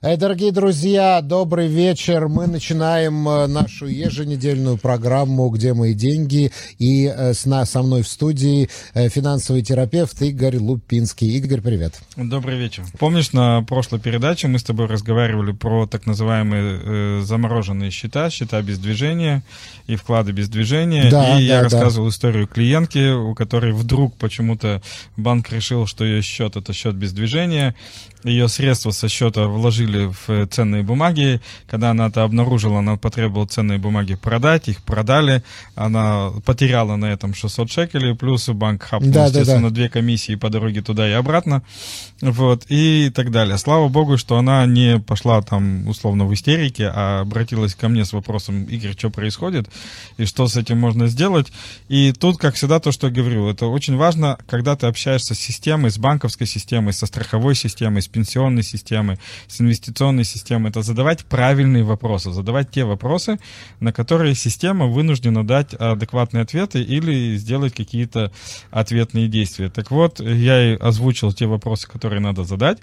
Дорогие друзья, добрый вечер. Мы начинаем э, нашу еженедельную программу «Где мои деньги?» И э, с на, со мной в студии э, финансовый терапевт Игорь Лупинский. Игорь, привет. Добрый вечер. Помнишь, на прошлой передаче мы с тобой разговаривали про так называемые э, замороженные счета, счета без движения и вклады без движения. Да, и да, я да. рассказывал историю клиентки, у которой вдруг почему-то банк решил, что ее счет это счет без движения. Ее средства со счета вложили в э, ценные бумаги. Когда она это обнаружила, она потребовала ценные бумаги продать, их продали. Она потеряла на этом 600 шекелей, плюс банк хапнул, Да, да, естественно, да. две комиссии по дороге туда и обратно. Вот, и так далее. Слава богу, что она не пошла там условно в истерике, а обратилась ко мне с вопросом, Игорь, что происходит и что с этим можно сделать. И тут, как всегда, то, что я говорю, это очень важно, когда ты общаешься с системой, с банковской системой, со страховой системой, с пенсионной системой, с инвестиционной системой, это задавать правильные вопросы, задавать те вопросы, на которые система вынуждена дать адекватные ответы или сделать какие-то ответные действия. Так вот, я ей озвучил те вопросы, которые надо задать.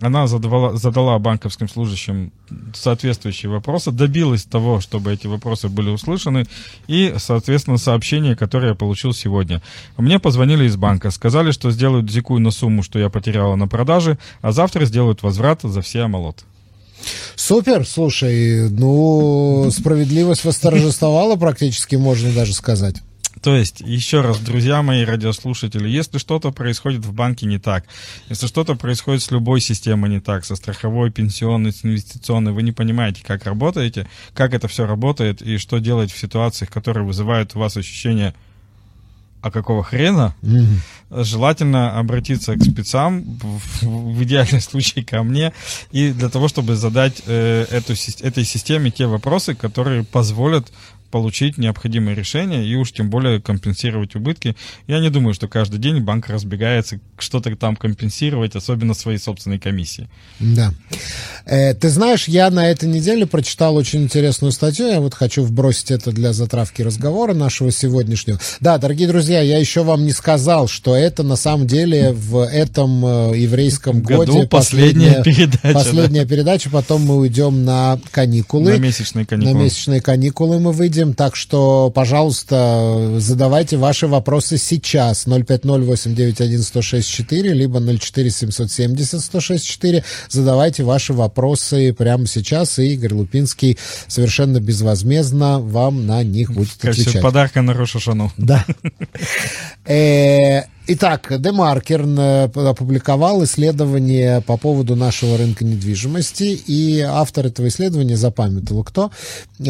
Она задавала, задала банковским служащим соответствующие вопросы, добилась того, чтобы эти вопросы были услышаны, и, соответственно, сообщение, которое я получил сегодня. Мне позвонили из банка, сказали, что сделают зикуй на сумму, что я потеряла на продаже, а завтра сделают возврат за все амалот. Супер, слушай, ну, справедливость восторжествовала практически, можно даже сказать. То есть, еще раз, друзья мои радиослушатели, если что-то происходит в банке не так, если что-то происходит с любой системой не так, со страховой, пенсионной, с инвестиционной, вы не понимаете, как работаете, как это все работает и что делать в ситуациях, которые вызывают у вас ощущение а какого хрена, желательно обратиться к спецам, в, в идеальном случае ко мне, и для того, чтобы задать э, эту, этой системе те вопросы, которые позволят получить необходимые решения и уж тем более компенсировать убытки. Я не думаю, что каждый день банк разбегается что-то там компенсировать, особенно свои собственные комиссии. Да. Э, ты знаешь, я на этой неделе прочитал очень интересную статью. Я вот хочу вбросить это для затравки разговора нашего сегодняшнего. Да, дорогие друзья, я еще вам не сказал, что это на самом деле в этом э, еврейском Году годе последняя передача, Последняя передача. Потом мы уйдем на каникулы. На месячные каникулы. На месячные каникулы мы выйдем, так что, пожалуйста, задавайте ваши вопросы сейчас. 050-891-1064, либо 04-770-1064. Задавайте ваши вопросы прямо сейчас, и Игорь Лупинский совершенно безвозмездно вам на них будет В качестве отвечать. подарка на Рошашану. Да. Итак, Демаркер э, опубликовал исследование по поводу нашего рынка недвижимости, и автор этого исследования, запамятовал. Кто,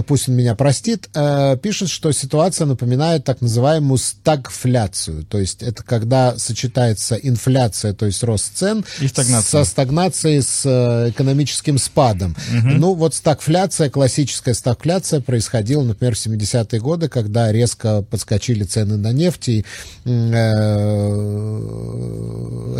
пусть он меня простит, э, пишет, что ситуация напоминает так называемую стагфляцию, то есть это когда сочетается инфляция, то есть рост цен, И стагнация. со стагнацией с э, экономическим спадом. Ну, вот стагфляция, классическая стагфляция происходила, например, в 70-е годы, когда резко подскочили цены на нефть, и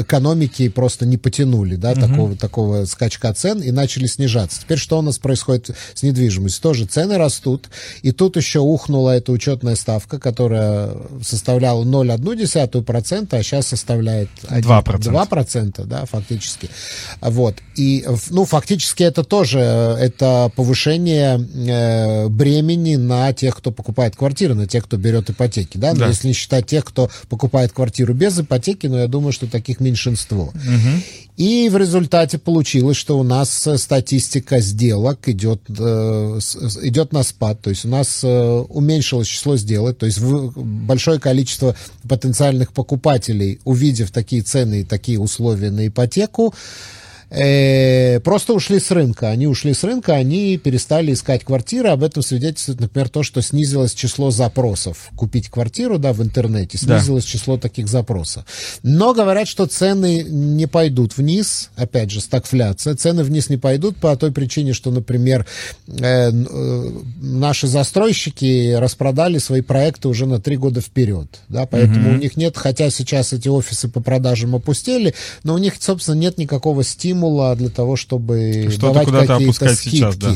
экономики просто не потянули, да, такого, такого скачка цен и начали снижаться. Теперь что у нас происходит с недвижимостью? Тоже цены растут, и тут еще ухнула эта учетная ставка, которая составляла 0,1%, а сейчас составляет 2%. 2%, да, фактически. Вот. И, ну, фактически это тоже, э, это повышение э, бремени на тех, кто покупает квартиры, на тех, кто берет ипотеки, да, Да. если не считать тех, кто покупает квартиру без ипотеки, но я думаю, что таких меньшинство. И в результате получилось, что у нас э, статистика сделок идет, э, идет на спад. То есть у нас э, уменьшилось число сделок. То есть в- большое количество потенциальных покупателей, увидев такие цены и такие условия на ипотеку, э, просто ушли с рынка. Они ушли с рынка, они перестали искать квартиры. Об этом свидетельствует, например, то, что снизилось число запросов. Купить квартиру да, в интернете, Да. снизилось число таких запросов. Но говорят, что цены не пойдут вниз. Опять же, стагфляция. Цены вниз не пойдут по той причине, что, например, э, э, наши застройщики распродали свои проекты уже на три года вперед. Да, поэтому у них нет, хотя сейчас эти офисы по продажам опустели, но у них, собственно, нет никакого стимула стимула для того, чтобы Что-то давать какие-то скидки. сейчас, да.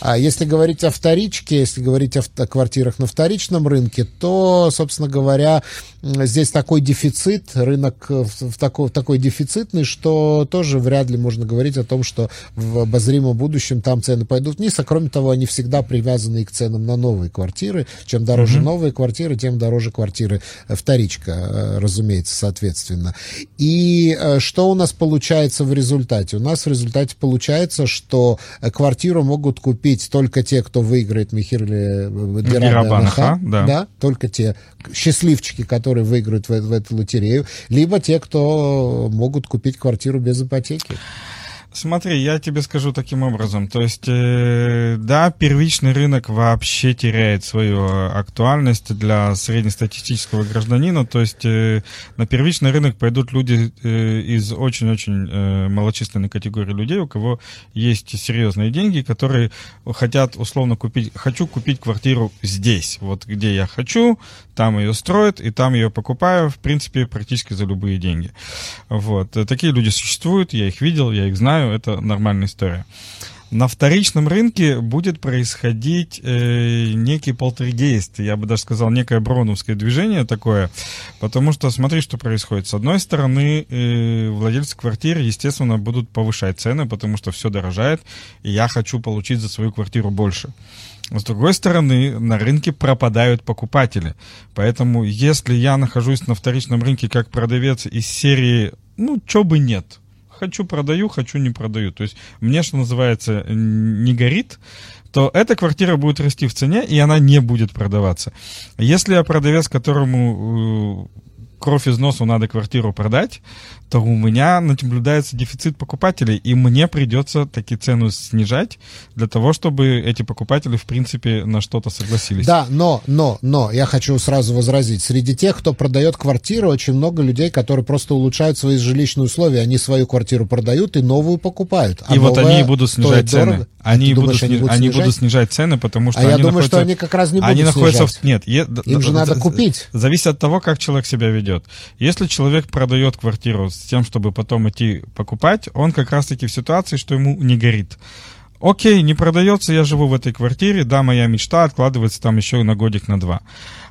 А если говорить о вторичке, если говорить о, о квартирах на вторичном рынке, то, собственно говоря, здесь такой дефицит, рынок э, в, такой, такой дефицитный, что тоже вряд ли можно говорить о том, что в обозримом будущем там цены пойдут вниз, а кроме того, они всегда привязаны к ценам на новые квартиры. Чем дороже новые квартиры, тем дороже квартиры э, вторичка, э, разумеется, соответственно. И что у нас получается в результате? У нас в результате получается, что э, квартиру могут купить только те, кто выиграет Михирле Дирабанаха, да. да, только те счастливчики, которые выиграют в, в эту лотерею, либо те, кто могут купить квартиру без ипотеки. Смотри, я тебе скажу таким образом. То есть, э, да, первичный рынок вообще теряет свою э, актуальность для среднестатистического гражданина. То есть, э, на первичный рынок пойдут люди э, из очень-очень э, малочисленной категории людей, у кого есть серьезные деньги, которые хотят условно купить, хочу купить квартиру здесь, вот где я хочу, там ее строят, и там ее покупаю, в принципе, практически за любые деньги. Вот. Э, Такие люди существуют, я их видел, я их знаю, это нормальная история. На вторичном рынке будет происходить э, некий полтергейст, я бы даже сказал, некое броуновское движение такое, потому что смотри, что происходит. С одной стороны, э, владельцы квартир, естественно, будут повышать цены, потому что все дорожает, и я хочу получить за свою квартиру больше. С другой стороны, на рынке пропадают покупатели. Поэтому, если я нахожусь на вторичном рынке как продавец из серии, ну, чё бы нет, хочу продаю, хочу не продаю. То есть мне, что называется, не горит, то эта квартира будет расти в цене, и она не будет продаваться. Если я продавец, которому э, кровь из носу надо квартиру продать, то у меня наблюдается дефицит покупателей, и мне придется таки цену снижать для того, чтобы эти покупатели, в принципе, на что-то согласились. Да, но, но, но, я хочу сразу возразить. Среди тех, кто продает квартиру, очень много людей, которые просто улучшают свои жилищные условия. Они свою квартиру продают и новую покупают. А и вот они и будут снижать цены. дорого. Они, Ты будут, думаешь, они будут они снижать? будут снижать цены, потому что А я они думаю, что они как раз не будут Они находятся снижать. в... Нет, е- Им же надо купить. Зависит от того, как человек себя ведет. Если человек продает квартиру с тем, чтобы потом идти покупать, он как раз-таки в ситуации, что ему не горит. Окей, не продается, я живу в этой квартире, да, моя мечта откладывается там еще на годик, на два.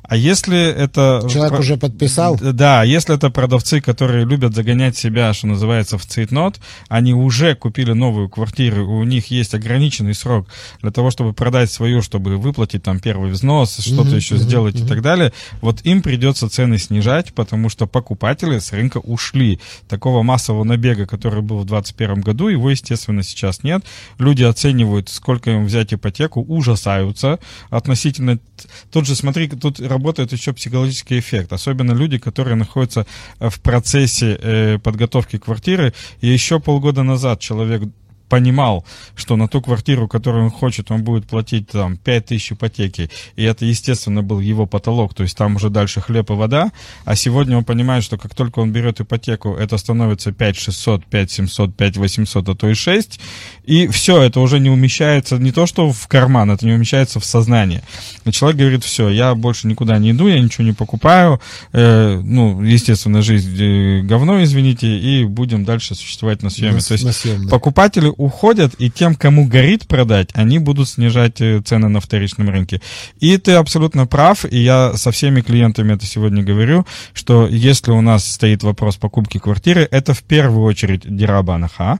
А если это... Человек про- уже подписал? Да, если это продавцы, которые любят загонять себя, что называется, в цейтнот, они уже купили новую квартиру, у них есть ограниченный срок для того, чтобы продать свою, чтобы выплатить там первый взнос, что-то еще сделать и так далее, вот им придется цены снижать, потому что покупатели с рынка ушли. Такого массового набега, который был в 2021 году, его, естественно, сейчас нет. Люди оценивают, сколько им взять ипотеку, ужасаются относительно... Тут же, смотри, тут работает еще психологический эффект. Особенно люди, которые находятся э, в процессе э, подготовки квартиры. И еще полгода назад человек понимал, что на ту квартиру, которую он хочет, он будет платить там 5 тысяч ипотеки, и это, естественно, был его потолок, то есть там уже дальше хлеб и вода, а сегодня он понимает, что как только он берет ипотеку, это становится 5 600, 5 700, 5 800, а то и 6, и все, это уже не умещается не то, что в карман, это не умещается в сознание. И человек говорит, все, я больше никуда не иду, я ничего не покупаю, э, ну, естественно, жизнь э, говно, извините, и будем дальше существовать на съеме. На- то есть на съемной. покупатели уходят, и тем, кому горит продать, они будут снижать э, цены на вторичном рынке. И ты абсолютно прав, и я со всеми клиентами это сегодня говорю, что если у нас стоит вопрос покупки квартиры, это в первую очередь дирабанаха.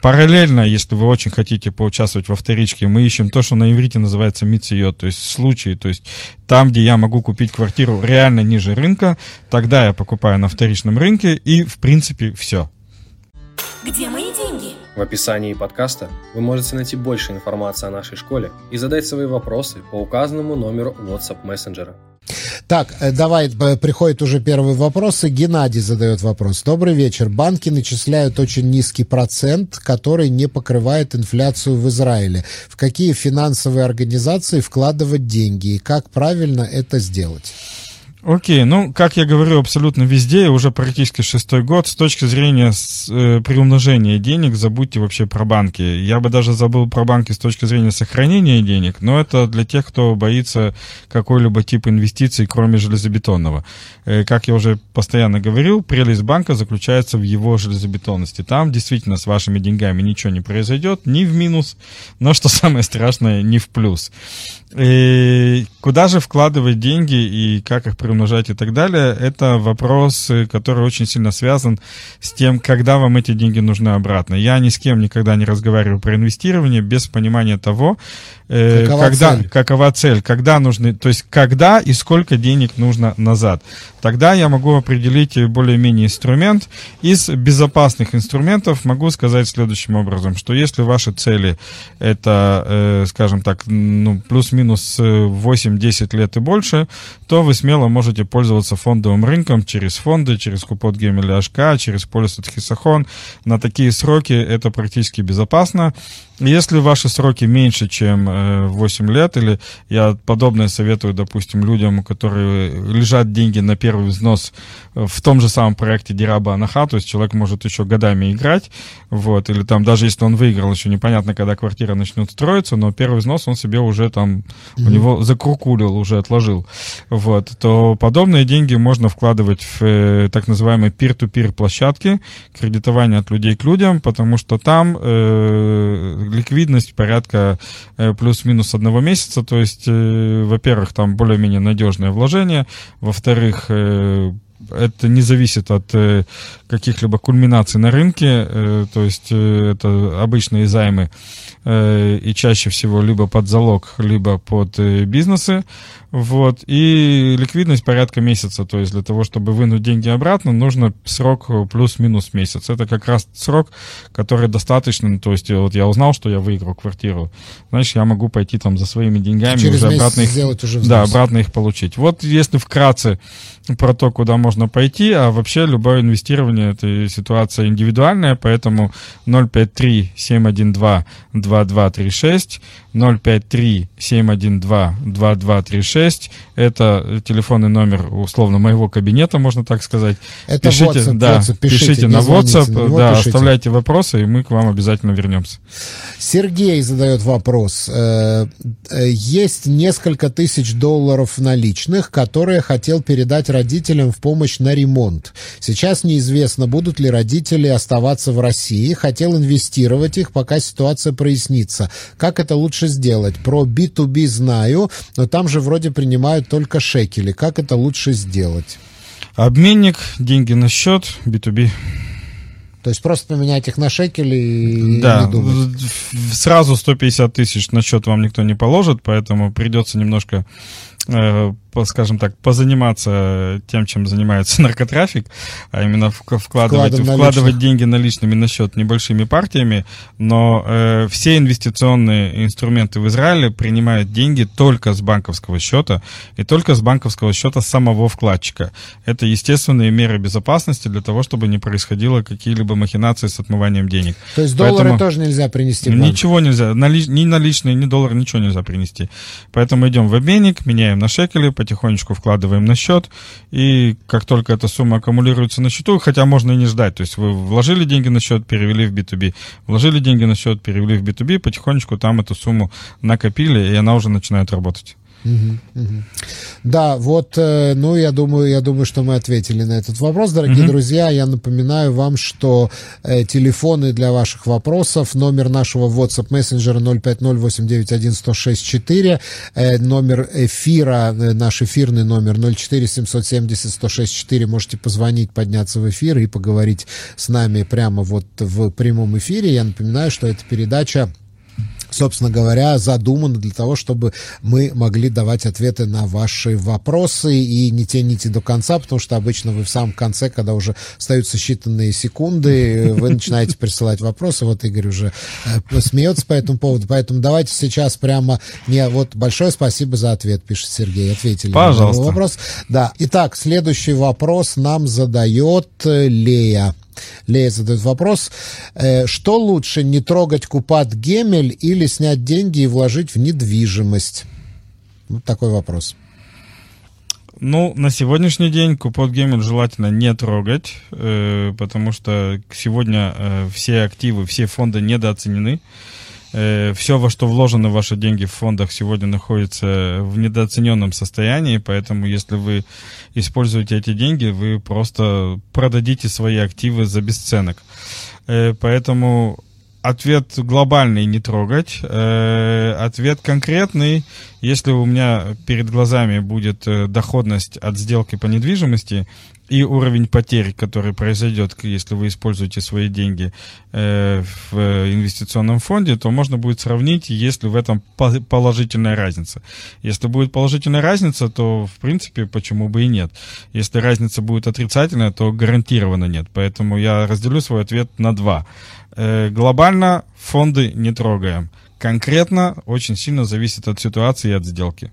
Параллельно, если вы очень хотите поучаствовать во вторичке, мы ищем то, что на иврите называется мицио, то есть случаи, то есть там, где я могу купить квартиру реально ниже рынка, тогда я покупаю на вторичном рынке, и в принципе все. Где мои деньги? В описании подкаста вы можете найти больше информации о нашей школе и задать свои вопросы по указанному номеру WhatsApp мессенджера. Так, э, давай, э, приходит уже первый вопрос, и Геннадий задает вопрос. Добрый вечер. Банки начисляют очень низкий процент, который не покрывает инфляцию в Израиле. В какие финансовые организации вкладывать деньги и как правильно это сделать? Окей, ну, как я говорю, абсолютно везде, уже практически шестой год, с точки зрения с, э, приумножения денег, забудьте вообще про банки. Я бы даже забыл про банки с точки зрения сохранения денег, но это для тех, кто боится какой-либо тип инвестиций, кроме железобетонного. Э, как я уже постоянно говорил, прелесть банка заключается в его железобетонности. Там действительно с вашими деньгами ничего не произойдет, ни в минус, но, что самое страшное, ни в плюс. И куда же вкладывать деньги и как их приумножать и так далее, это вопрос, который очень сильно связан с тем, когда вам эти деньги нужны обратно. Я ни с кем никогда не разговариваю про инвестирование без понимания того, э, какова когда, цель? какова цель, когда нужны, то есть когда и сколько денег нужно назад. Тогда я могу определить более-менее инструмент. Из безопасных инструментов могу сказать следующим образом, что если ваши цели это, э, скажем так, ну, плюс-минус 8-10 лет и больше, то вы смело можете пользоваться фондовым рынком через фонды, через купот Гемеля HK, через полис Хисахон. На такие сроки это практически безопасно. Если ваши сроки меньше, чем 8 э, лет, или я подобное советую, допустим, людям, у которых лежат деньги на первый взнос в том же самом проекте Дираба Анаха, то есть человек может еще годами играть, вот, или там даже если он выиграл, еще непонятно, когда квартира начнет строиться, но первый взнос он себе уже там, mm-hmm. у него закрукулил, уже отложил, вот, то подобные деньги можно вкладывать в э, так называемые peer-to-peer площадки, кредитование от людей к людям, потому что там э, ликвидность порядка э, плюс-минус одного месяца, то есть, э, во-первых, там более-менее надежное вложение, во-вторых, э, это не зависит от каких-либо кульминаций на рынке, то есть это обычные займы и чаще всего либо под залог, либо под бизнесы. Вот. И ликвидность порядка месяца. То есть для того, чтобы вынуть деньги обратно, нужно срок плюс-минус месяц. Это как раз срок, который достаточно. Ну, то есть вот я узнал, что я выиграл квартиру. Значит, я могу пойти там за своими деньгами Через уже обратно их, уже да, обратно их получить. Вот если вкратце про то, куда можно пойти, а вообще любое инвестирование это ситуация индивидуальная, поэтому 053 712 2236 053 712 2236. Это телефонный номер, условно, моего кабинета, можно так сказать. Это пишите, WhatsApp, да, WhatsApp, пишите, пишите на WhatsApp, на него, да, пишите. оставляйте вопросы, и мы к вам обязательно вернемся. Сергей задает вопрос. Э, э, Есть несколько тысяч долларов наличных, которые хотел передать родителям в помощь на ремонт. Сейчас неизвестно, будут ли родители оставаться в России. Хотел инвестировать их, пока ситуация прояснится. Как это лучше сделать? Про B2B знаю, но там же вроде принимают только шекели. Как это лучше сделать? Обменник, деньги на счет, B2B. То есть просто поменять их на шекели и Да, не думать. сразу 150 тысяч на счет вам никто не положит, поэтому придется немножко, э, скажем так, позаниматься тем, чем занимается наркотрафик, а именно вк- вкладывать, Вкладом вкладывать деньги наличными на счет небольшими партиями, но э, все инвестиционные инструменты в Израиле принимают деньги только с банковского счета и только с банковского счета самого вкладчика. Это естественные меры безопасности для того, чтобы не происходило какие-либо махинации с отмыванием денег. То есть доллары Поэтому- тоже нельзя принести в банк? Ничего нельзя, нали- ни наличные, ни доллар, ничего нельзя принести. Поэтому идем в обменник, меняем на шекели, потихонечку вкладываем на счет, и как только эта сумма аккумулируется на счету, хотя можно и не ждать, то есть вы вложили деньги на счет, перевели в B2B, вложили деньги на счет, перевели в B2B, потихонечку там эту сумму накопили, и она уже начинает работать. Да, вот, э, ну, я думаю, я думаю, что мы ответили на этот вопрос. Дорогие друзья, я напоминаю вам, что э, телефоны для ваших вопросов, номер нашего WhatsApp мессенджера 050-891-1064, э, номер эфира, э, наш эфирный номер 04-770-106-4, можете позвонить, подняться в эфир и поговорить с нами прямо вот в прямом эфире. Я напоминаю, что эта передача собственно говоря, задумано для того, чтобы мы могли давать ответы на ваши вопросы и не тяните до конца, потому что обычно вы в самом конце, когда уже остаются считанные секунды, вы начинаете присылать вопросы. Вот Игорь уже э, смеется по этому поводу. Поэтому давайте сейчас прямо... Не, вот большое спасибо за ответ, пишет Сергей. Ответили на Пожалуйста. вопрос. Да. Итак, следующий вопрос нам задает э, Лея. Лея задает вопрос, э, что лучше, не трогать Купат Гемель или снять деньги и вложить в недвижимость? Вот такой вопрос. Ну, на сегодняшний день купот гемель желательно не трогать, э, потому что сегодня э, все активы, все фонды недооценены. Все, во что вложены ваши деньги в фондах, сегодня находится в недооцененном состоянии, поэтому если вы используете эти деньги, вы просто продадите свои активы за бесценок. Э, поэтому ответ глобальный не трогать. Э, ответ конкретный, если у меня перед глазами будет э, доходность от сделки по недвижимости и уровень потерь, который произойдет, если вы используете свои деньги э, в инвестиционном фонде, то можно будет сравнить, есть ли в этом положительная разница. Если будет положительная разница, то, в принципе, почему бы и нет. Если разница будет отрицательная, то гарантированно нет. Поэтому я разделю свой ответ на два. Э, глобально фонды не трогаем. Конкретно очень сильно зависит от ситуации и от сделки.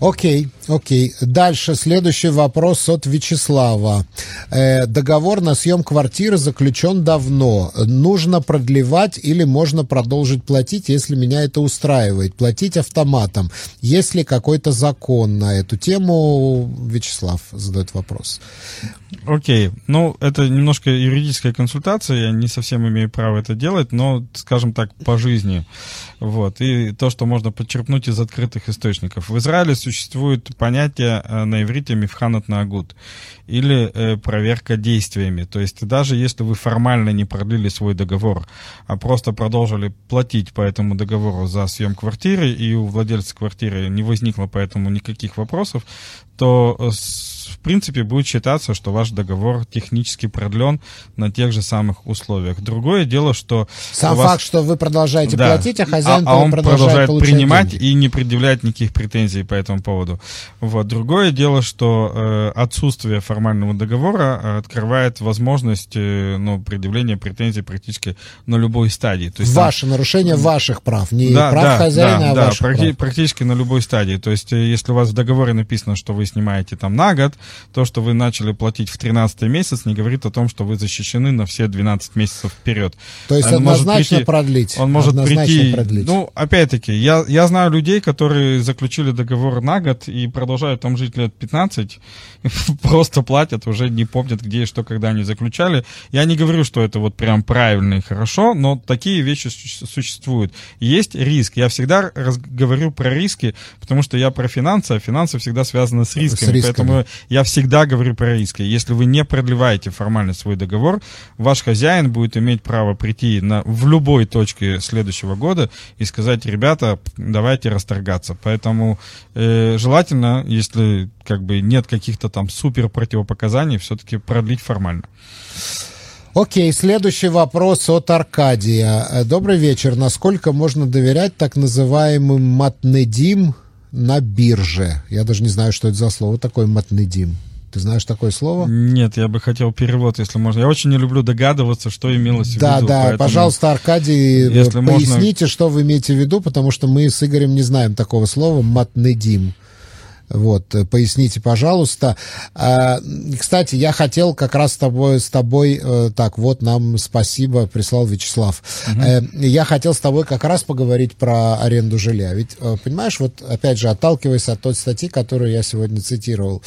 Окей, окей. Дальше следующий вопрос от Вячеслава. Э, договор на съем квартиры заключен давно. Нужно продлевать или можно продолжить платить, если меня это устраивает? Платить автоматом. Есть ли какой-то закон на эту тему? Вячеслав задает вопрос. Окей. Ну, это немножко юридическая консультация. Я не совсем имею право это делать, но, скажем так, по жизни. Вот. И то, что можно подчерпнуть из открытых источников. В Израиле существует понятие э, на иврите мифханат нагуд или э, проверка действиями. То есть даже если вы формально не продлили свой договор, а просто продолжили платить по этому договору за съем квартиры, и у владельца квартиры не возникло поэтому никаких вопросов, то э, в принципе будет считаться, что ваш договор технически продлен на тех же самых условиях. Другое дело, что... Сам вас... факт, что вы продолжаете да, платить, а хозяин а, а он продолжает, продолжает принимать деньги. и не предъявляет никаких претензий по этому поводу. Вот. Другое дело, что э, отсутствие формального договора э, открывает возможность э, ну, предъявления претензий практически на любой стадии. То есть, Ваше там... нарушение ваших прав, не да, прав да, хозяина, да, а да, ваших практи- прав. практически на любой стадии. То есть э, если у вас в договоре написано, что вы снимаете там на год, то, что вы начали платить в 13 месяц, не говорит о том, что вы защищены на все 12 месяцев вперед. То есть он однозначно прийти, продлить. Он может прийти... Продлить. Ну, опять-таки, я, я знаю людей, которые заключили договор на год и продолжают там жить лет 15, просто платят, уже не помнят, где и что, когда они заключали. Я не говорю, что это вот прям правильно и хорошо, но такие вещи существуют. Есть риск. Я всегда говорю про риски, потому что я про финансы, а финансы всегда связаны с рисками. С рисками. Поэтому я всегда говорю про риски. Если вы не продлеваете формально свой договор, ваш хозяин будет иметь право прийти на, в любой точке следующего года и сказать, ребята, давайте расторгаться. Поэтому э, желательно, если как бы нет каких-то там супер противопоказаний, все-таки продлить формально. Окей, следующий вопрос от Аркадия. Э, добрый вечер. Насколько можно доверять так называемым матнедим на бирже? Я даже не знаю, что это за слово такое матнедим. Ты знаешь такое слово? Нет, я бы хотел перевод, если можно. Я очень не люблю догадываться, что имелось да, в виду. Да, да, поэтому, пожалуйста, Аркадий, если поясните, можно... что вы имеете в виду, потому что мы с Игорем не знаем такого слова «матнедим». Вот, э, поясните, пожалуйста. А, кстати, я хотел как раз с тобой, с тобой, э, так, вот нам спасибо, прислал Вячеслав. Угу. Я хотел с тобой как раз поговорить про аренду жилья. Ведь, понимаешь, вот опять же, отталкиваясь от той статьи, которую я сегодня цитировал,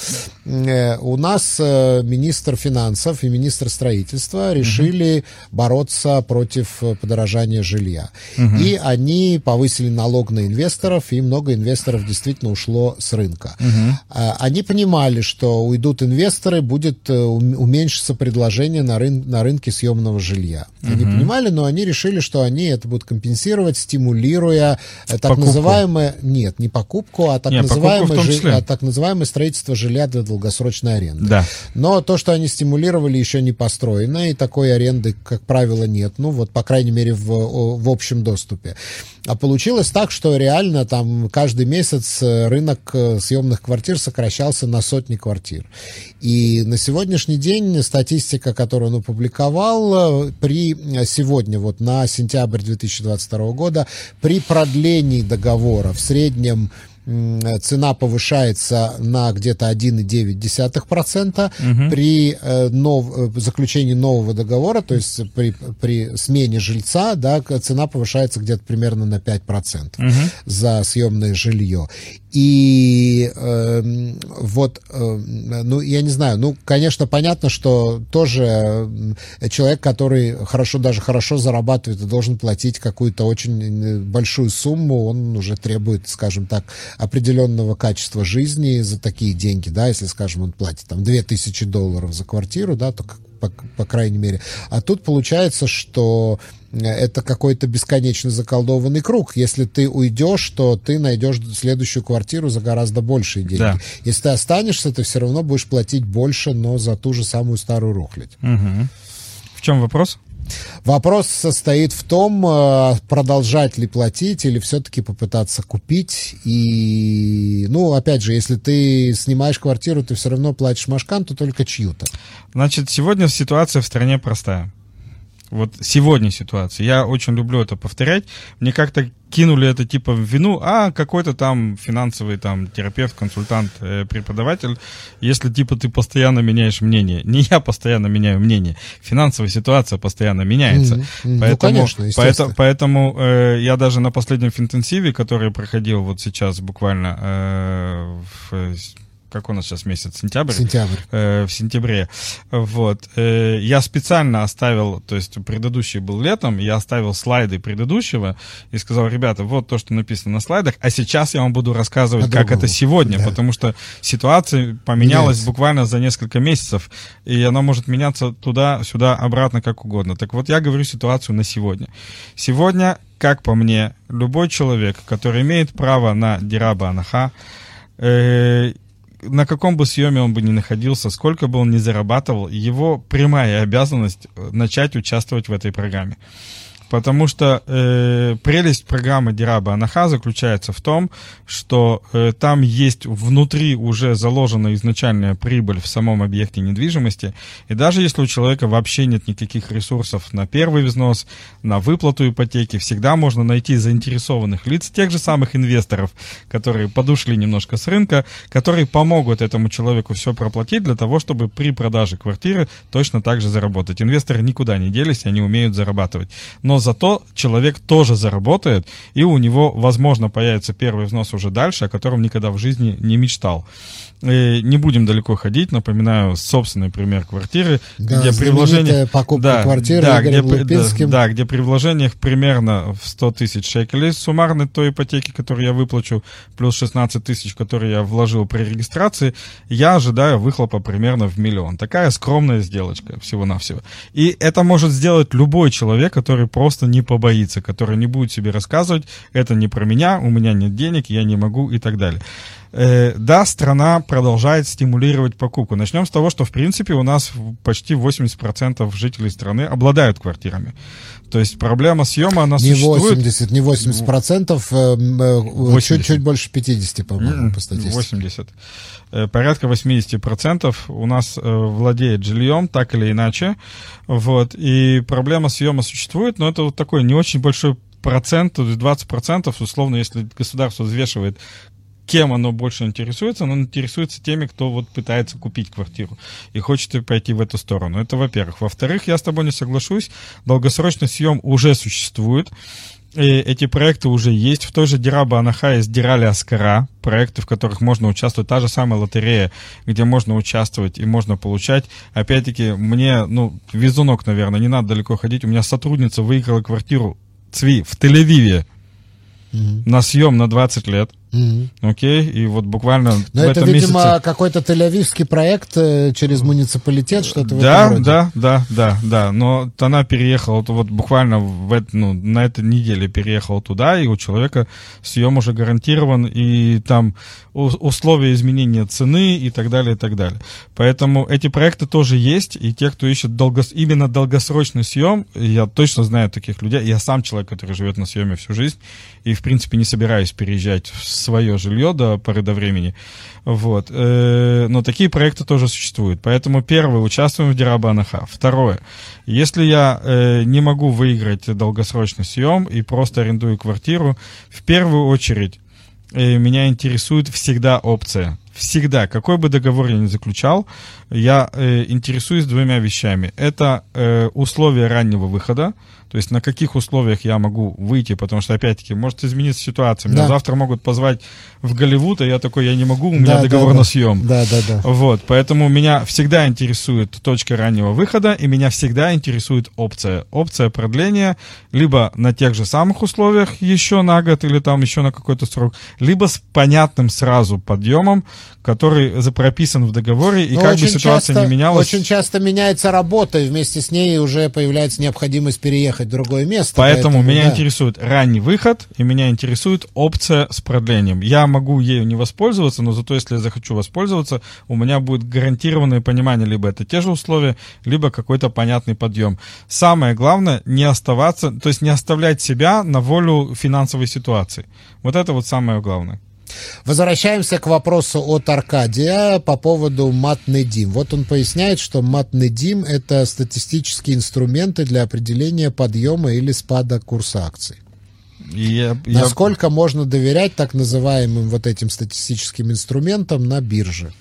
у нас министр финансов и министр строительства решили угу. бороться против подорожания жилья. Угу. И они повысили налог на инвесторов, и много инвесторов действительно ушло с рынка рынка. Угу. Они понимали, что уйдут инвесторы, будет э, уменьшиться предложение на, рын на рынке съемного жилья. Угу. Они понимали, но они решили, что они это будут компенсировать, стимулируя э, так покупку. называемое... Нет, не покупку, а так, Нет, называемое, жи... а так называемое строительство жилья для долгосрочной аренды. Да. Но то, что они стимулировали, еще не построено, и такой аренды, как правило, нет. Ну, вот, по крайней мере, в, в общем доступе. А получилось так, что реально там каждый месяц э, рынок э, съемных квартир сокращался на сотни квартир. И на сегодняшний день статистика, которую он опубликовал, э, при сегодня, вот на сентябрь 2022 года, при продлении договора в среднем цена повышается на где-то 1,9%. Угу. При э, нов, э, заключении нового договора, то есть при, при смене жильца, да, цена повышается где-то примерно на 5% угу. за съемное жилье. И э, вот, э, ну, я не знаю, ну, конечно, понятно, что тоже человек, который хорошо, даже хорошо зарабатывает и должен платить какую-то очень большую сумму, он уже требует, скажем так, определенного качества жизни за такие деньги, да, если, скажем, он платит там 2000 долларов за квартиру, да, то по, по крайней мере. А тут получается, что это какой-то бесконечно заколдованный круг. Если ты уйдешь, то ты найдешь следующую квартиру за гораздо большие деньги. Да. Если ты останешься, ты все равно будешь платить больше, но за ту же самую старую рухлядь. Угу. В чем вопрос? Вопрос состоит в том, э, продолжать ли платить или все-таки попытаться купить. И, ну, опять же, если ты снимаешь квартиру, ты все равно платишь машканту только чью-то. Значит, сегодня ситуация в стране простая. Вот сегодня ситуация. Я очень люблю это повторять. Мне как-то кинули это типа в вину, а какой-то там финансовый там терапевт, консультант, э, преподаватель, если типа ты постоянно меняешь мнение. Не я постоянно меняю мнение, финансовая ситуация постоянно меняется. Mm-hmm. Поэтому, ну, конечно, поэтому, поэтому э, я даже на последнем интенсиве, который проходил вот сейчас буквально э, в как у нас сейчас месяц, сентябрь? Сентябрь. Э, в сентябре. Вот. Э, я специально оставил, то есть предыдущий был летом, я оставил слайды предыдущего и сказал, ребята, вот то, что написано на слайдах, а сейчас я вам буду рассказывать, как это сегодня, да. потому что ситуация поменялась Меняется. буквально за несколько месяцев, и она может меняться туда, сюда, обратно, как угодно. Так вот, я говорю ситуацию на сегодня. Сегодня, как по мне, любой человек, который имеет право на дираба анаха, э, на каком бы съеме он бы ни находился, сколько бы он ни зарабатывал, его прямая обязанность э, начать участвовать в этой программе. Потому что э, прелесть программы Дираба Анаха заключается в том, что э, там есть внутри уже заложена изначальная прибыль в самом объекте недвижимости. И даже если у человека вообще нет никаких ресурсов на первый взнос, на выплату ипотеки, всегда можно найти заинтересованных лиц, тех же самых инвесторов, которые подушли немножко с рынка, которые помогут этому человеку все проплатить для того, чтобы при продаже квартиры точно так же заработать. Инвесторы никуда не делись, они умеют зарабатывать. Но зато человек тоже заработает, и у него, возможно, появится первый взнос уже дальше, о котором никогда в жизни не мечтал. И не будем далеко ходить, напоминаю собственный пример квартиры, да, где при вложениях... покупка да, квартиры да, где, да, да, где при вложениях примерно в 100 тысяч шекелей суммарной той ипотеки, которую я выплачу, плюс 16 тысяч, которые я вложил при регистрации, я ожидаю выхлопа примерно в миллион. Такая скромная сделочка всего-навсего. И это может сделать любой человек, который просто не побоится, который не будет себе рассказывать, это не про меня, у меня нет денег, я не могу и так далее. Э, да, страна продолжает стимулировать покупку. Начнем с того, что, в принципе, у нас почти 80% жителей страны обладают квартирами. То есть проблема съема, она не существует... 80, не 80 процентов, 80. Чуть-чуть больше 50, по-моему, по статистике. 80. Э, порядка 80 процентов у нас э, владеет жильем, так или иначе. Вот. И проблема съема существует, но это вот такой не очень большой процент, то есть 20 процентов, условно, если государство взвешивает кем оно больше интересуется, оно интересуется теми, кто вот пытается купить квартиру и хочет пойти в эту сторону. Это во-первых. Во-вторых, я с тобой не соглашусь, долгосрочный съем уже существует. И эти проекты уже есть. В той же Дираба Анаха есть Дирали Аскара, проекты, в которых можно участвовать. Та же самая лотерея, где можно участвовать и можно получать. Опять-таки, мне, ну, везунок, наверное, не надо далеко ходить. У меня сотрудница выиграла квартиру ЦВИ в Тель-Авиве mm-hmm. на съем на 20 лет. Угу. Окей, и вот буквально Но в это, этом видимо, месяце... какой-то тель-авивский проект э, через муниципалитет, что-то в да, этом роде. Да, да, да, да, но она переехала, вот буквально в это, ну, на этой неделе переехала туда, и у человека съем уже гарантирован, и там условия изменения цены и так далее, и так далее. Поэтому эти проекты тоже есть, и те, кто ищет долго... именно долгосрочный съем, я точно знаю таких людей, я сам человек, который живет на съеме всю жизнь, и, в принципе, не собираюсь переезжать в свое жилье до поры до времени. Вот. Э, но такие проекты тоже существуют. Поэтому, первое, участвуем в Дирабанаха. Второе, если я э, не могу выиграть долгосрочный съем и просто арендую квартиру, в первую очередь э, меня интересует всегда опция всегда, какой бы договор я ни заключал, я э, интересуюсь двумя вещами. Это э, условия раннего выхода, то есть на каких условиях я могу выйти, потому что, опять-таки, может измениться ситуация. Меня да. завтра могут позвать в Голливуд, а я такой, я не могу, у меня да, договор да, на съем. Да, да, да. Вот, поэтому меня всегда интересует точка раннего выхода, и меня всегда интересует опция. Опция продления либо на тех же самых условиях еще на год или там еще на какой-то срок, либо с понятным сразу подъемом, который прописан в договоре, и Но как бы ситуация часто, не менялась. Очень часто меняется работа, и вместе с ней уже появляется необходимость переехать в другое место. Поэтому, поэтому меня да. интересует ранний выход, и меня интересует опция с продлением. Я могу ею не воспользоваться, но зато если я захочу воспользоваться, у меня будет гарантированное понимание, либо это те же условия, либо какой-то понятный подъем. Самое главное, не оставаться, то есть не оставлять себя на волю финансовой ситуации. Вот это вот самое главное. Возвращаемся к вопросу от Аркадия по поводу матнедим. Вот он поясняет, что матнедим – это статистические инструменты для определения подъема или спада курса акций. Я, Насколько я... можно доверять так называемым вот этим статистическим инструментам на бирже?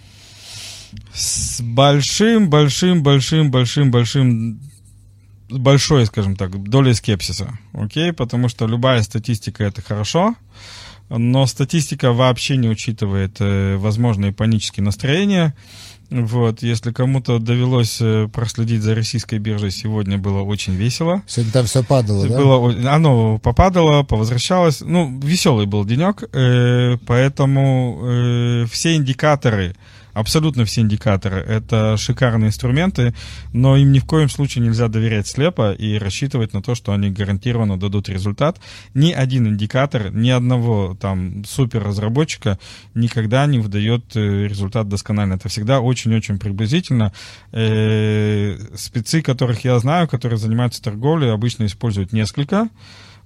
С большим, большим, большим, большим, большим большой, скажем так, долей скепсиса, окей, потому что любая статистика это хорошо, но статистика вообще не учитывает э, возможные панические настроения. Вот, если кому-то довелось э, проследить за российской биржей, сегодня было очень весело. Сегодня там все падало, да? Было, оно попадало, повозвращалось. Ну, веселый был денек, э, поэтому все индикаторы, абсолютно все индикаторы. Это шикарные инструменты, но им ни в коем случае нельзя доверять слепо и рассчитывать на то, что они гарантированно дадут результат. Ни один индикатор, ни одного там супер разработчика никогда не выдает э, результат досконально. Это всегда очень-очень приблизительно. Э, спецы, которых я знаю, которые занимаются торговлей, обычно используют несколько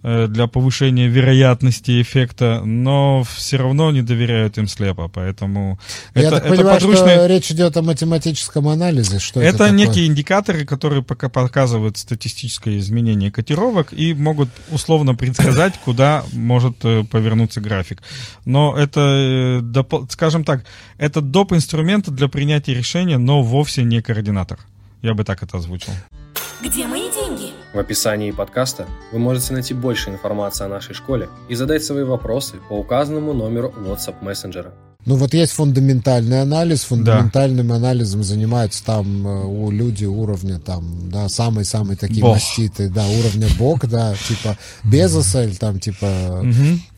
для повышения вероятности эффекта, но все равно не доверяют им слепо, поэтому Я это, так это понимаю, подручные... что речь идет о математическом анализе, что это, это некие индикаторы, которые пока показывают статистическое изменение котировок и могут условно предсказать, куда может э, повернуться график. Но это, э, скажем так, это доп. инструмент для принятия решения, но вовсе не координатор. Я бы так это озвучил. Где мои деньги? В описании подкаста вы можете найти больше информации о нашей школе и задать свои вопросы по указанному номеру WhatsApp мессенджера. Ну вот есть фундаментальный анализ, фундаментальным да. анализом занимаются там э, у люди уровня там, да, самые-самые такие Бог. маститы, да, уровня Бог, да, типа Безоса или там типа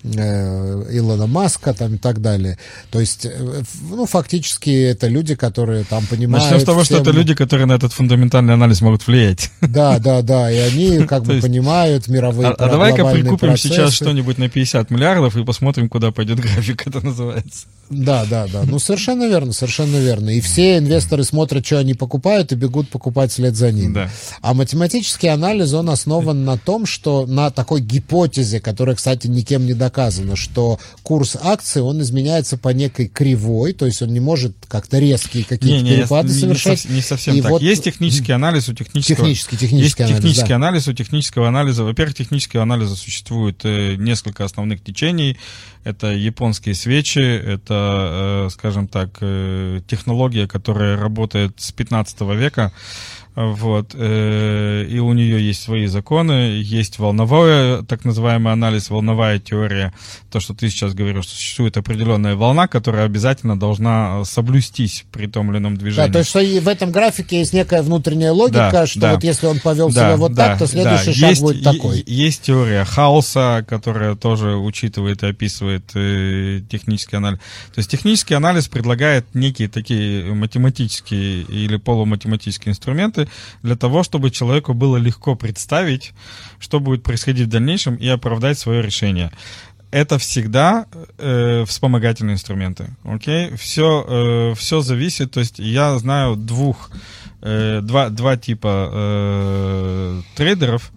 Илона Маска там и так далее. То есть, э, ну, фактически это люди, которые там понимают... Начнем с того, всем... что это люди, которые на этот фундаментальный анализ могут влиять. Да, да, да, и они как бы понимают мировые А, а давай-ка прикупим сейчас что-нибудь на 50 миллиардов и посмотрим, куда пойдет график, это называется. Да, да, да. Ну, совершенно верно, совершенно верно. И все инвесторы смотрят, что они покупают, и бегут покупать вслед за ним. Да. А математический анализ, он основан на том, что на такой гипотезе, которая, кстати, никем не доказана, что курс акции, он изменяется по некой кривой, то есть он не может как-то резкие какие-то не, перепады не, совершать. Не, не совсем и так. Вот... Есть технический анализ у технического... Технический, технический есть анализ, технический да. анализ у технического анализа. Во-первых, технического анализа существует э, несколько основных течений. Это японские свечи, это, э, скажем так, э, технология, которая работает с 15 века. Вот. Э, и у нее есть свои законы, есть волновой, так называемый анализ, волновая теория. То, что ты сейчас говоришь, что существует определенная волна, которая обязательно должна соблюстись при том или ином движении. Да, то есть что в этом графике есть некая внутренняя логика, да, что да. вот если он повел да, себя вот да, так, то следующий да. шаг есть, будет такой. Есть теория хаоса, которая тоже учитывает и описывает э, технический анализ. То есть технический анализ предлагает некие такие математические или полуматематические инструменты, инструменты для того, чтобы человеку было легко представить, что будет происходить в дальнейшем и оправдать свое решение это всегда э, вспомогательные инструменты. Окей? Все, э, все зависит. То есть я знаю двух, э, два, два типа э, трейдеров.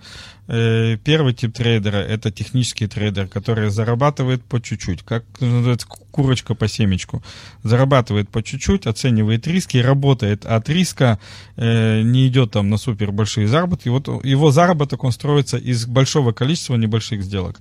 Э, первый тип трейдера – это технический трейдер, который зарабатывает по чуть-чуть, как называется, курочка по семечку. Зарабатывает по чуть-чуть, оценивает риски, работает от риска, э, не идет там на супер большие заработки. Вот его заработок, он строится из большого количества небольших сделок.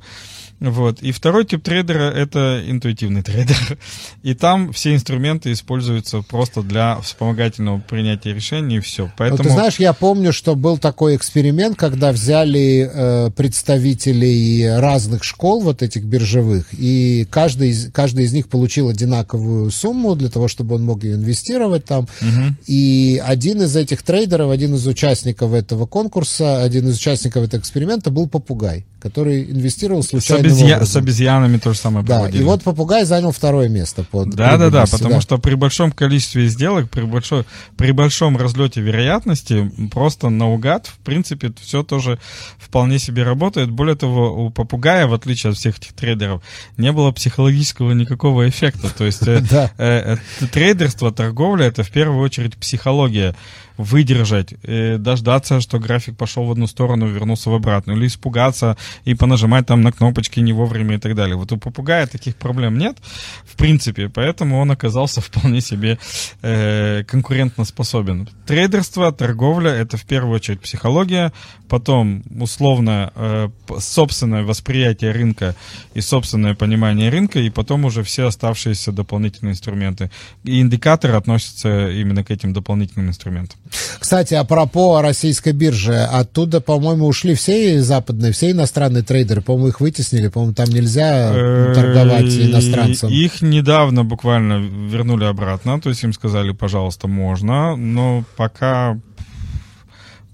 Вот. И второй тип трейдера — это интуитивный трейдер. И там все инструменты используются просто для вспомогательного принятия решений, и все. Поэтому... Ну, ты знаешь, я помню, что был такой эксперимент, когда взяли э, представителей разных школ, вот этих биржевых, и каждый из, каждый из них получил одинаковую сумму для того, чтобы он мог ее инвестировать там. Угу. И один из этих трейдеров, один из участников этого конкурса, один из участников этого эксперимента был попугай который инвестировал случайно. С, обезья... с обезьянами то же самое Да, проводили. и вот попугай занял второе место. Под да, да, да, потому что при большом количестве сделок, при, большой, при большом разлете вероятности, просто наугад, в принципе, все тоже вполне себе работает. Более того, у попугая, в отличие от всех этих трейдеров, не было психологического никакого эффекта. То есть э, э, трейдерство, торговля — это в первую очередь психология выдержать, э, дождаться, что график пошел в одну сторону, вернулся в обратную, или испугаться и понажимать там на кнопочки не вовремя и так далее. Вот у попугая таких проблем нет, в принципе, поэтому он оказался вполне себе э, конкурентно способен. Трейдерство, торговля — это в первую очередь психология, потом условно э, собственное восприятие рынка и собственное понимание рынка, и потом уже все оставшиеся дополнительные инструменты. И индикаторы относятся именно к этим дополнительным инструментам. Кстати, апропо российской биржи, оттуда, по-моему, ушли все западные, все иностранные трейдеры, по-моему, их вытеснили, по-моему, там нельзя торговать иностранцам. Их недавно буквально вернули обратно, то есть им сказали, пожалуйста, можно, но пока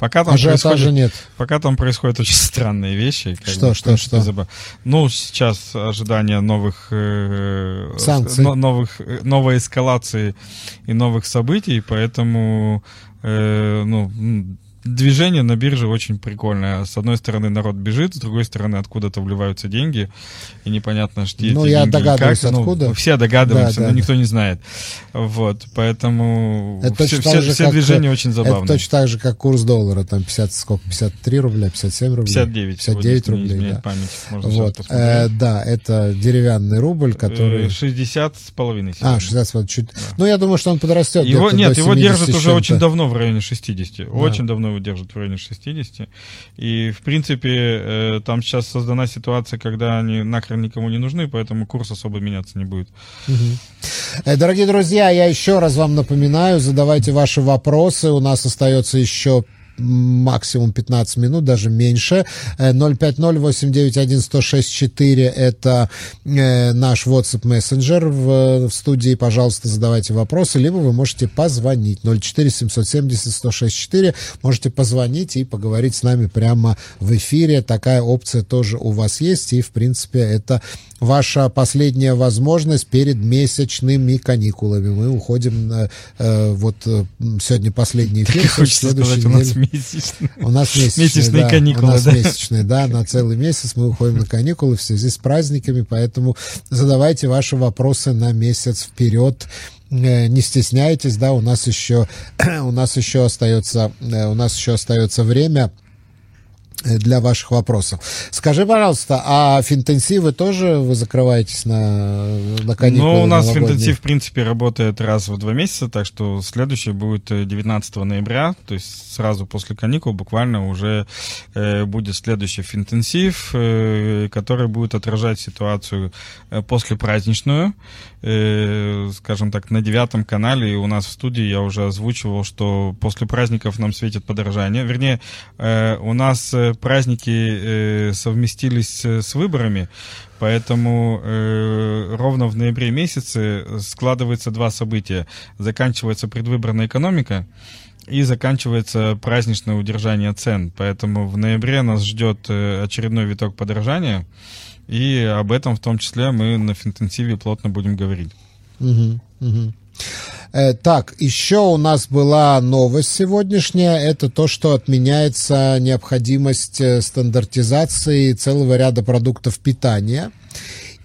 Пока там происходит, нет. Пока там происходят очень странные вещи. Что, бы, что, что? Забав... Ну, сейчас ожидание новых э, санкций, новых, э, новой эскалации и новых событий, поэтому э, ну, движение на бирже очень прикольное. С одной стороны народ бежит, с другой стороны откуда-то вливаются деньги, и непонятно, что Ну, я догадываюсь, как. Ну, откуда. Ну, все догадываемся, да, да. но никто не знает. Вот, поэтому это все, все, же, все как, движения очень забавные. Это точно так же, как курс доллара, там 50, сколько, 53 рубля, 57 рублей? 59. 59 рублей, да. память, вот. э, да, это деревянный рубль, который... 60 с половиной. А, 60 с половиной, чуть... Да. Ну, я думаю, что он подрастет его, Нет, его держат уже очень давно в районе 60. Да. Очень давно его держат в районе 60. И, в принципе, э, там сейчас создана ситуация, когда они нахрен никому не нужны, поэтому курс особо меняться не будет. Угу. Дорогие друзья, я еще раз вам напоминаю, задавайте ваши вопросы. У нас остается еще максимум 15 минут, даже меньше. 050-891-1064 это э, наш WhatsApp мессенджер в, в студии. Пожалуйста, задавайте вопросы, либо вы можете позвонить 04-770-164. Можете позвонить и поговорить с нами прямо в эфире. Такая опция тоже у вас есть, и, в принципе, это ваша последняя возможность перед месячными каникулами. Мы уходим, э, э вот э, сегодня последний эфир. Хочется сказать, у нас месячные. У нас месячные, месячные да, каникулы. У нас да? месячные, да, на целый месяц мы уходим на каникулы в связи с праздниками, поэтому задавайте ваши вопросы на месяц вперед э, не стесняйтесь, да, у нас еще у нас еще остается у нас еще остается время Э, для ваших вопросов. Скажи, пожалуйста, а финтенсивы тоже вы закрываетесь на, на каникулы? Ну, у нас финтенсив, в принципе, работает раз в два месяца, так что следующий будет 19 э, ноября, то есть сразу после каникул буквально уже э, будет следующий финтенсив, э, который будет отражать ситуацию э, после праздничную. Э, скажем так, на девятом канале у нас в студии я уже озвучивал, что после праздников нам светит подорожание. Вернее, э, у нас э, праздники э, совместились с выборами, поэтому э, ровно в ноябре месяце складывается два события. Заканчивается предвыборная экономика, и заканчивается праздничное удержание цен. Поэтому в ноябре нас ждет э, очередной виток подорожания, и об этом в том числе мы на финтенсиве плотно будем говорить. Угу, угу. Э, так, еще у нас была новость сегодняшняя. Это то, что отменяется необходимость э, стандартизации целого ряда продуктов питания.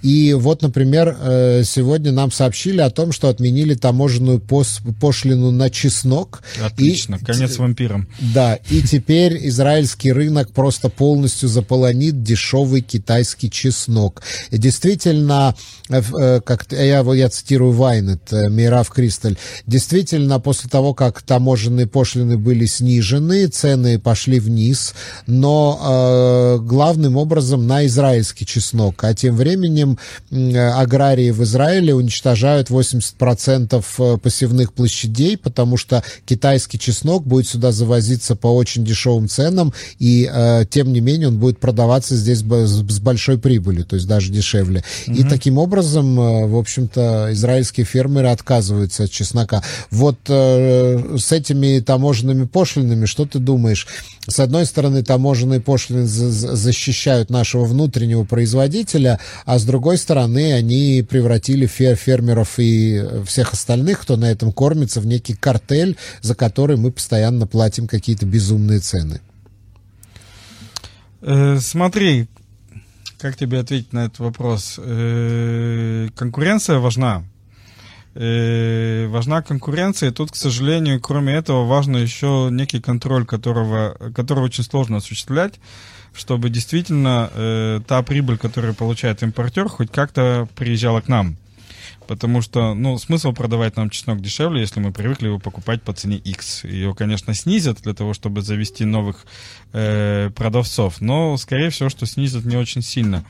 И вот, например, э, сегодня нам сообщили о том, что отменили таможенную пошлину на чеснок. Отлично, и, конец вампирам. Да, и теперь израильский рынок просто полностью заполонит дешевый китайский чеснок. И действительно, э, э, как я, я цитирую Вайнет, Мирав Кристаль, действительно, после того, как таможенные пошлины были снижены, цены пошли вниз, но э, главным образом на израильский чеснок. А тем временем аграрии в Израиле уничтожают 80% э, посевных площадей, потому что китайский чеснок будет сюда завозиться по очень дешевым ценам, и э, тем не менее он будет продаваться здесь с большой прибылью, то есть даже дешевле. Угу. И таким образом, э, в общем-то, израильские фермеры отказываются от чеснока. Вот э, с этими таможенными пошлинами, что ты думаешь? С одной стороны, таможенные пошлины защищают нашего внутреннего производителя, а с другой стороны, они превратили фермеров и всех остальных, кто на этом кормится, в некий картель, за который мы постоянно платим какие-то безумные цены. Э, смотри, как тебе ответить на этот вопрос? Э, конкуренция важна э, важна конкуренция, и тут, к сожалению, кроме этого, важно еще некий контроль, которого, который очень сложно осуществлять, чтобы действительно э, та прибыль, которую получает импортер, хоть как-то приезжала к нам. Потому что, ну, смысл продавать нам чеснок дешевле, если мы привыкли его покупать по цене X. Ее, конечно, снизят для того, чтобы завести новых э, продавцов, но, скорее всего, что снизят не очень сильно.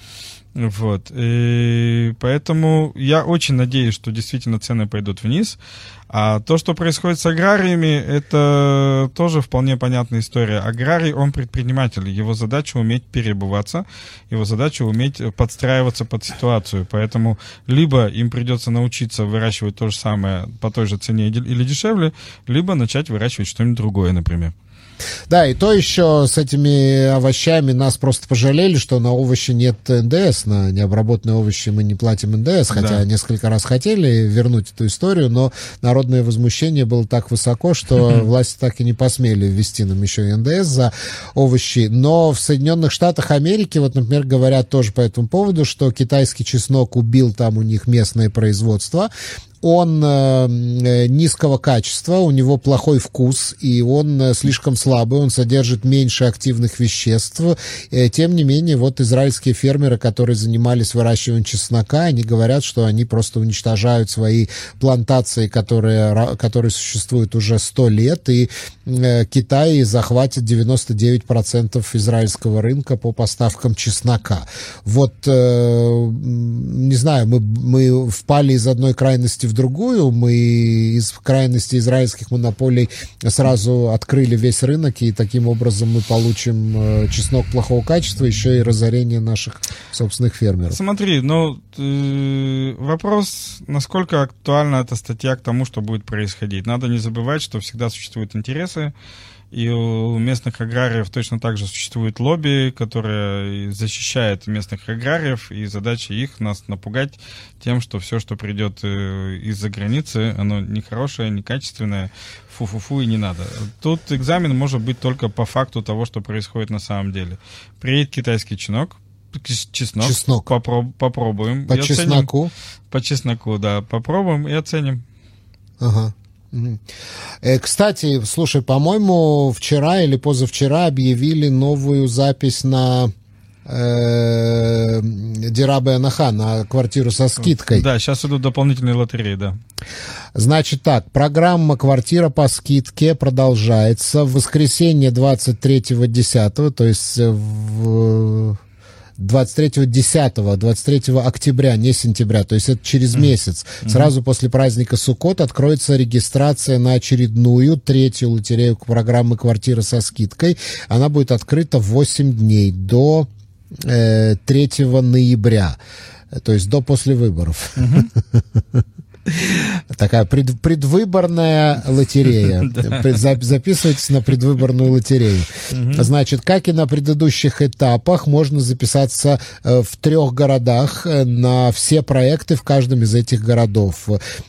Вот. И поэтому я очень надеюсь, что действительно цены пойдут вниз. А то, что происходит с аграриями, это тоже вполне понятная история. Аграрий, он предприниматель. Его задача уметь перебываться, его задача уметь подстраиваться под ситуацию. Поэтому либо им придется научиться выращивать то же самое по той же цене или дешевле, либо начать выращивать что-нибудь другое, например. Да, и то еще с этими овощами нас просто пожалели, что на овощи нет НДС, на необработанные овощи мы не платим НДС, хотя да. несколько раз хотели вернуть эту историю, но народное возмущение было так высоко, что власти так и не посмели ввести нам еще и НДС за овощи. Но в Соединенных Штатах Америки, вот, например, говорят тоже по этому поводу, что китайский чеснок убил там у них местное производство, он э, низкого качества, у него плохой вкус, и он э, слишком слабый, он содержит меньше активных веществ. Э, тем не менее, вот израильские фермеры, которые занимались выращиванием чеснока, они говорят, что они просто уничтожают свои плантации, которые, которые существуют уже сто лет, и Китай захватит 99% израильского рынка по поставкам чеснока. Вот, не знаю, мы, мы впали из одной крайности в другую. Мы из крайности израильских монополий сразу открыли весь рынок, и таким образом мы получим э, чеснок плохого качества, еще и разорение наших собственных фермеров. Смотри, ну, э, вопрос, насколько актуальна эта статья к тому, что будет происходить. Надо не забывать, что всегда существуют интересы, и у местных аграриев точно так же существует лобби, которое защищает местных аграриев, и задача их нас напугать тем, что все, что придет э, из-за границы, оно нехорошее, некачественное, фу-фу-фу и не надо. Тут экзамен может быть только по факту того, что происходит на самом деле. Приедет китайский чинок, чеснок. Чеснок. Попро- попробуем. По чесноку? По чесноку, да. Попробуем и оценим. Ага. Э, кстати, слушай, по-моему, вчера или позавчера объявили новую запись на э, Дирабе Анаха на квартиру со скидкой. Да, сейчас идут дополнительные лотереи, да. Значит так, программа «Квартира по скидке» продолжается. В воскресенье 23.10, то есть в 23 10 23 октября, не сентября, то есть это через месяц. Mm-hmm. Сразу после праздника Суккот откроется регистрация на очередную третью лотерею программы «Квартира со скидкой». Она будет открыта 8 дней до э, 3 ноября, то есть до после выборов. Mm-hmm. Такая пред, предвыборная лотерея. Записывайтесь на предвыборную лотерею. Значит, как и на предыдущих этапах, можно записаться э, в трех городах э, на все проекты в каждом из этих городов.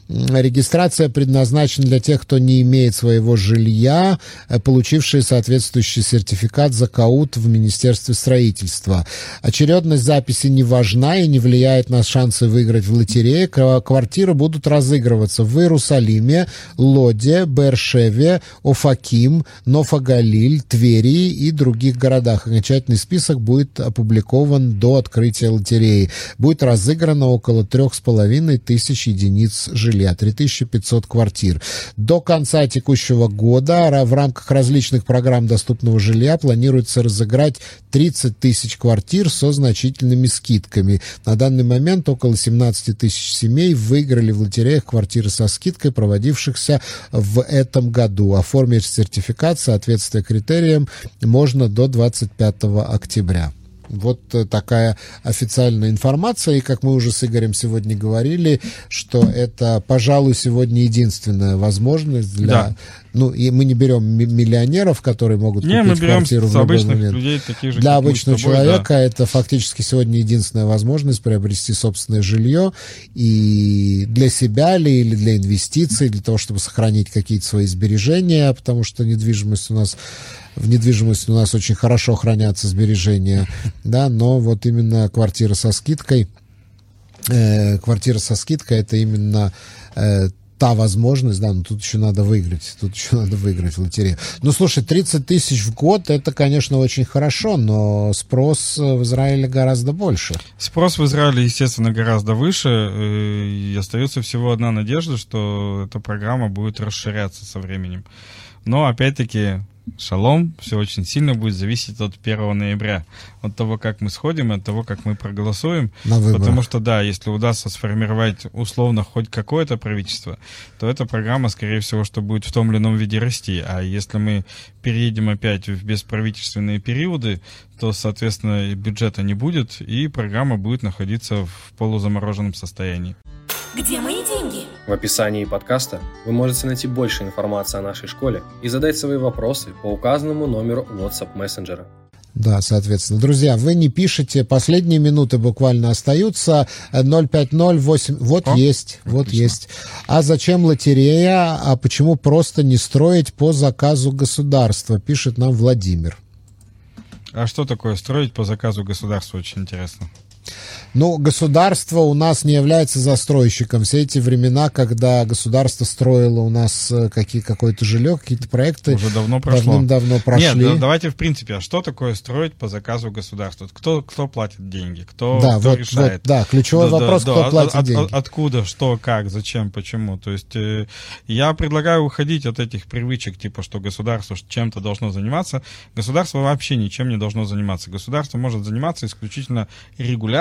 Регистрация предназначена для тех, кто не имеет своего жилья, э, получившие соответствующий сертификат за КАУТ в Министерстве строительства. Очередность записи не важна и не влияет на шансы выиграть в лотерее. Квартиры будут разыгрываться в Иерусалиме, Лоде, Бершеве, Офаким, Нофагалиль, Твери и других городах. Окончательный список будет опубликован до открытия лотереи. Будет разыграно около трех с половиной тысяч единиц жилья, 3500 квартир. До конца текущего года в рамках различных программ доступного жилья планируется разыграть 30 тысяч квартир со значительными скидками. На данный момент около 17 тысяч семей выиграли в лотереях квартиры со скидкой, проводившихся в этом году. Оформить сертификат соответствия критериям можно до 25 октября. Вот э, такая официальная информация. И как мы уже с Игорем сегодня говорили, что это, пожалуй, сегодня единственная возможность для... Да. Ну, и мы не берем миллионеров, которые могут не, купить мы квартиру в любой момент. Людей, таких же, для обычного тобой, человека да. это фактически сегодня единственная возможность приобрести собственное жилье. И для себя ли, или для инвестиций, для того, чтобы сохранить какие-то свои сбережения, потому что недвижимость у нас в недвижимости у нас очень хорошо хранятся сбережения, да, но вот именно квартира со скидкой, э, квартира со скидкой это именно э, та возможность, да, но тут еще надо выиграть, тут еще надо выиграть в лотерею. Ну, слушай, 30 тысяч в год, это, конечно, очень хорошо, но спрос в Израиле гораздо больше. Спрос в Израиле, естественно, гораздо выше, э, и остается всего одна надежда, что эта программа будет расширяться со временем. Но, опять-таки, шалом, все очень сильно будет зависеть от 1 ноября, от того, как мы сходим, от того, как мы проголосуем. На потому что, да, если удастся сформировать условно хоть какое-то правительство, то эта программа, скорее всего, что будет в том или ином виде расти. А если мы переедем опять в бесправительственные периоды, то, соответственно, бюджета не будет, и программа будет находиться в полузамороженном состоянии. Где мои деньги? В описании подкаста вы можете найти больше информации о нашей школе и задать свои вопросы по указанному номеру WhatsApp мессенджера. Да, соответственно. Друзья, вы не пишете, последние минуты буквально остаются. 0508, вот О, есть, отлично. вот есть. А зачем лотерея, а почему просто не строить по заказу государства, пишет нам Владимир. А что такое строить по заказу государства, очень интересно. Ну, государство у нас не является застройщиком. Все эти времена, когда государство строило у нас э, какие, какое-то жилье, какие-то проекты, уже давно прошло. давным-давно прошли. Нет, да, давайте в принципе, а что такое строить по заказу государства? Кто, кто платит деньги? Кто, да, кто вот, решает? Вот, да, ключевой да, вопрос, да, кто да, платит от, деньги. От, откуда, что, как, зачем, почему? То есть э, я предлагаю уходить от этих привычек, типа, что государство чем-то должно заниматься. Государство вообще ничем не должно заниматься. Государство может заниматься исключительно регуляцией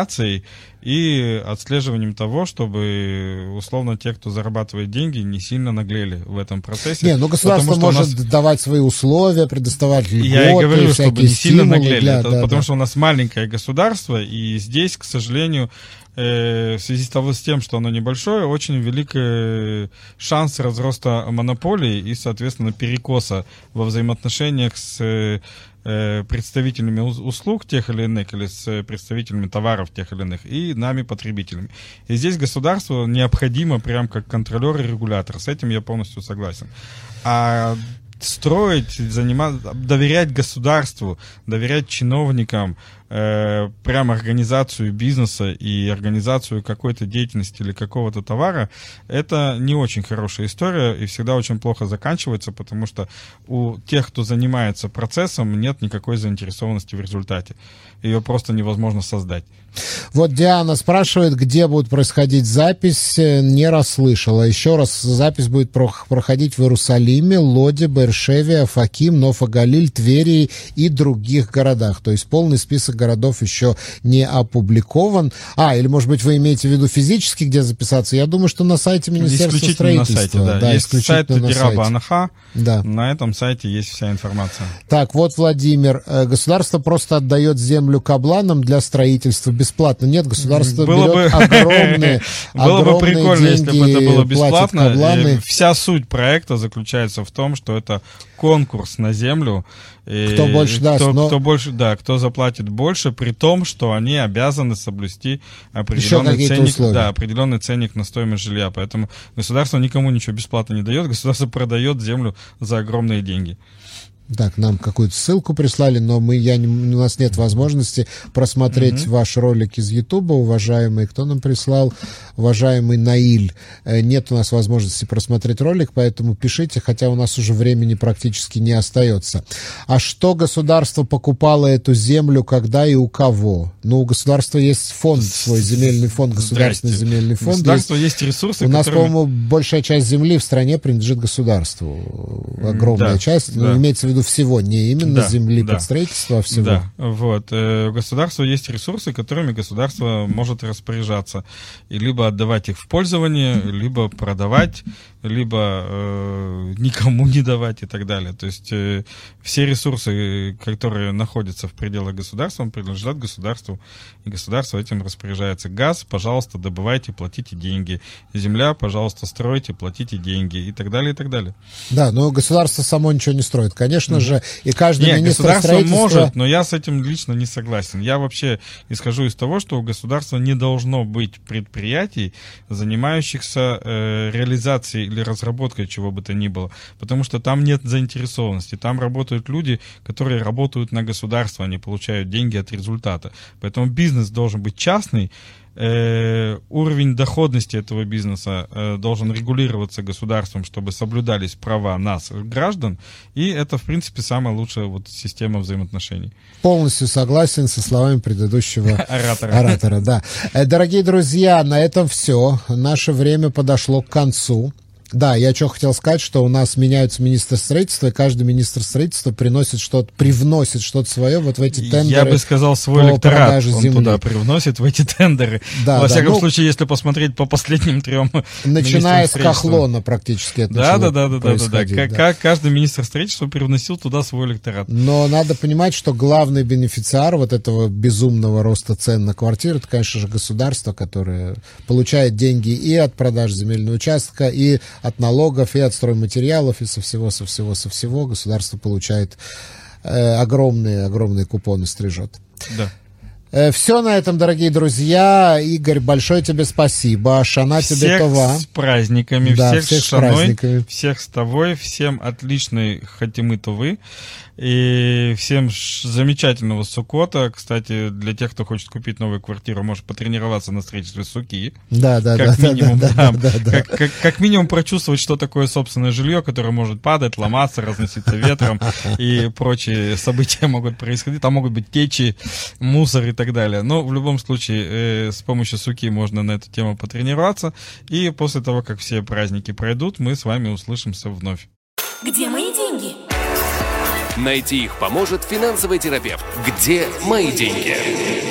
и отслеживанием того, чтобы, условно, те, кто зарабатывает деньги, не сильно наглели в этом процессе. Не, ну государство может нас... давать свои условия, предоставать льготы, Я и говорю, чтобы не сильно наглели, для, это, да, потому да. что у нас маленькое государство, и здесь, к сожалению, э, в связи с, того, с тем, что оно небольшое, очень великий шанс разроста монополии и, соответственно, перекоса во взаимоотношениях с э, представителями услуг тех или иных, или с представителями товаров тех или иных, и нами, потребителями. И здесь государству необходимо прям как контролер и регулятор. С этим я полностью согласен. А строить, заниматься, доверять государству, доверять чиновникам, э, прям организацию бизнеса и организацию какой-то деятельности или какого-то товара, это не очень хорошая история и всегда очень плохо заканчивается, потому что у тех, кто занимается процессом, нет никакой заинтересованности в результате. Ее просто невозможно создать. Вот Диана спрашивает, где будет происходить запись. Не расслышала. Еще раз, запись будет проходить в Иерусалиме, Лоде, Бершеве, Бершеве, Афаким, Нофагалиль, Твери и других городах. То есть полный список городов еще не опубликован. А, или, может быть, вы имеете в виду физически, где записаться? Я думаю, что на сайте Министерства строительства. на сайте, да. да есть сайт исключительно на Дираба сайте. Анаха. Да. На этом сайте есть вся информация. Так, вот, Владимир, э, государство просто отдает землю кабланам для строительства бесплатно. Нет, государство Было берет бы- огромные, Было бы прикольно, если бы это было бесплатно. Вся суть проекта заключается в том, что это конкурс на землю. И Кто больше даст, Кто, но- кто больше, да, кто заплатит больше, при том, что они обязаны соблюсти определенный ценник, условия. да, определенный ценник на стоимость жилья. Поэтому государство никому ничего бесплатно не дает, государство продает землю за огромные деньги. Так, нам какую-то ссылку прислали, но мы, я не, у нас нет возможности просмотреть ваш ролик из Ютуба, уважаемый. Кто нам прислал? Уважаемый Наиль. Э, Нет у нас возможности просмотреть ролик, поэтому пишите, хотя у нас уже времени практически не остается. А что государство покупало эту землю, когда и у кого? Ну, у государства есть фонд, свой земельный фонд, государственный Здрасте. земельный У фонд. Есть- государства есть ресурсы, у нас, которыми- по-моему, большая часть земли в стране принадлежит государству. Огромная да, часть. Ну, да. имеется в виду всего, не именно Да, земли да. под строительство, а всего. Да, вот. Э, У государства есть ресурсы, которыми государство может распоряжаться. И либо отдавать их в пользование, либо продавать, либо э, никому не давать и так далее. То есть э, все ресурсы, которые находятся в пределах государства, принадлежат государству, и государство этим распоряжается. Газ, пожалуйста, добывайте, платите деньги. Земля, пожалуйста, стройте, платите деньги и так далее, и так далее. Да, но государство само ничего не строит. Конечно же, и каждый Нет, министр государство строительства... может, но я с этим лично не согласен. Я вообще исхожу из того, что у государства не должно быть предприятий, занимающихся э, реализацией или разработкой чего бы то ни было, потому что там нет заинтересованности. Там работают люди, которые работают на государство, они получают деньги от результата. Поэтому бизнес должен быть частный, э, уровень доходности этого бизнеса э, должен регулироваться государством, чтобы соблюдались права нас, граждан, и это, в принципе, самая лучшая вот система взаимоотношений. Полностью согласен со словами предыдущего Оратора. оратора. Да. Э, Дорогие друзья, на этом все. Наше время подошло к концу. Да, я что хотел сказать, что у нас меняются министры строительства, и каждый министр строительства приносит что-то, привносит что-то свое вот в эти тендеры. Я бы сказал, свой электорат он земли. туда привносит, в эти тендеры. Да, Во да, всяком ну- случае, если посмотреть по последним трем Начиная с. Кахлона практически это Да, да, да, да, да, да, да. Как, как каждый министр строительства привносил туда свой электорат. Но надо понимать, что главный бенефициар вот этого безумного роста цен на квартиры, это, конечно же, государство, которое получает деньги и от продаж земельного участка, и от налогов, и от стройматериалов, и со всего, со всего, со всего. Государство получает э, огромные, огромные купоны стрижет. Да. Все на этом, дорогие друзья. Игорь, большое тебе спасибо. Шана тебе всех това. с праздниками, Да, всех, всех с Шаной, праздниками. всех с тобой, всем отличной Хатимы Тувы и всем замечательного Сукота. Кстати, для тех, кто хочет купить новую квартиру, может потренироваться на строительстве Суки. Да, да, как да, минимум, да, да, да, да. Как, как- как минимум прочувствовать, что такое собственное жилье, которое может падать, ломаться, разноситься ветром и прочие события могут происходить. Там могут быть течи, мусор и так далее. Но в любом случае э, с помощью суки можно на эту тему потренироваться. И после того, как все праздники пройдут, мы с вами услышимся вновь. Где мои деньги? Найти их поможет финансовый терапевт. Где мои деньги?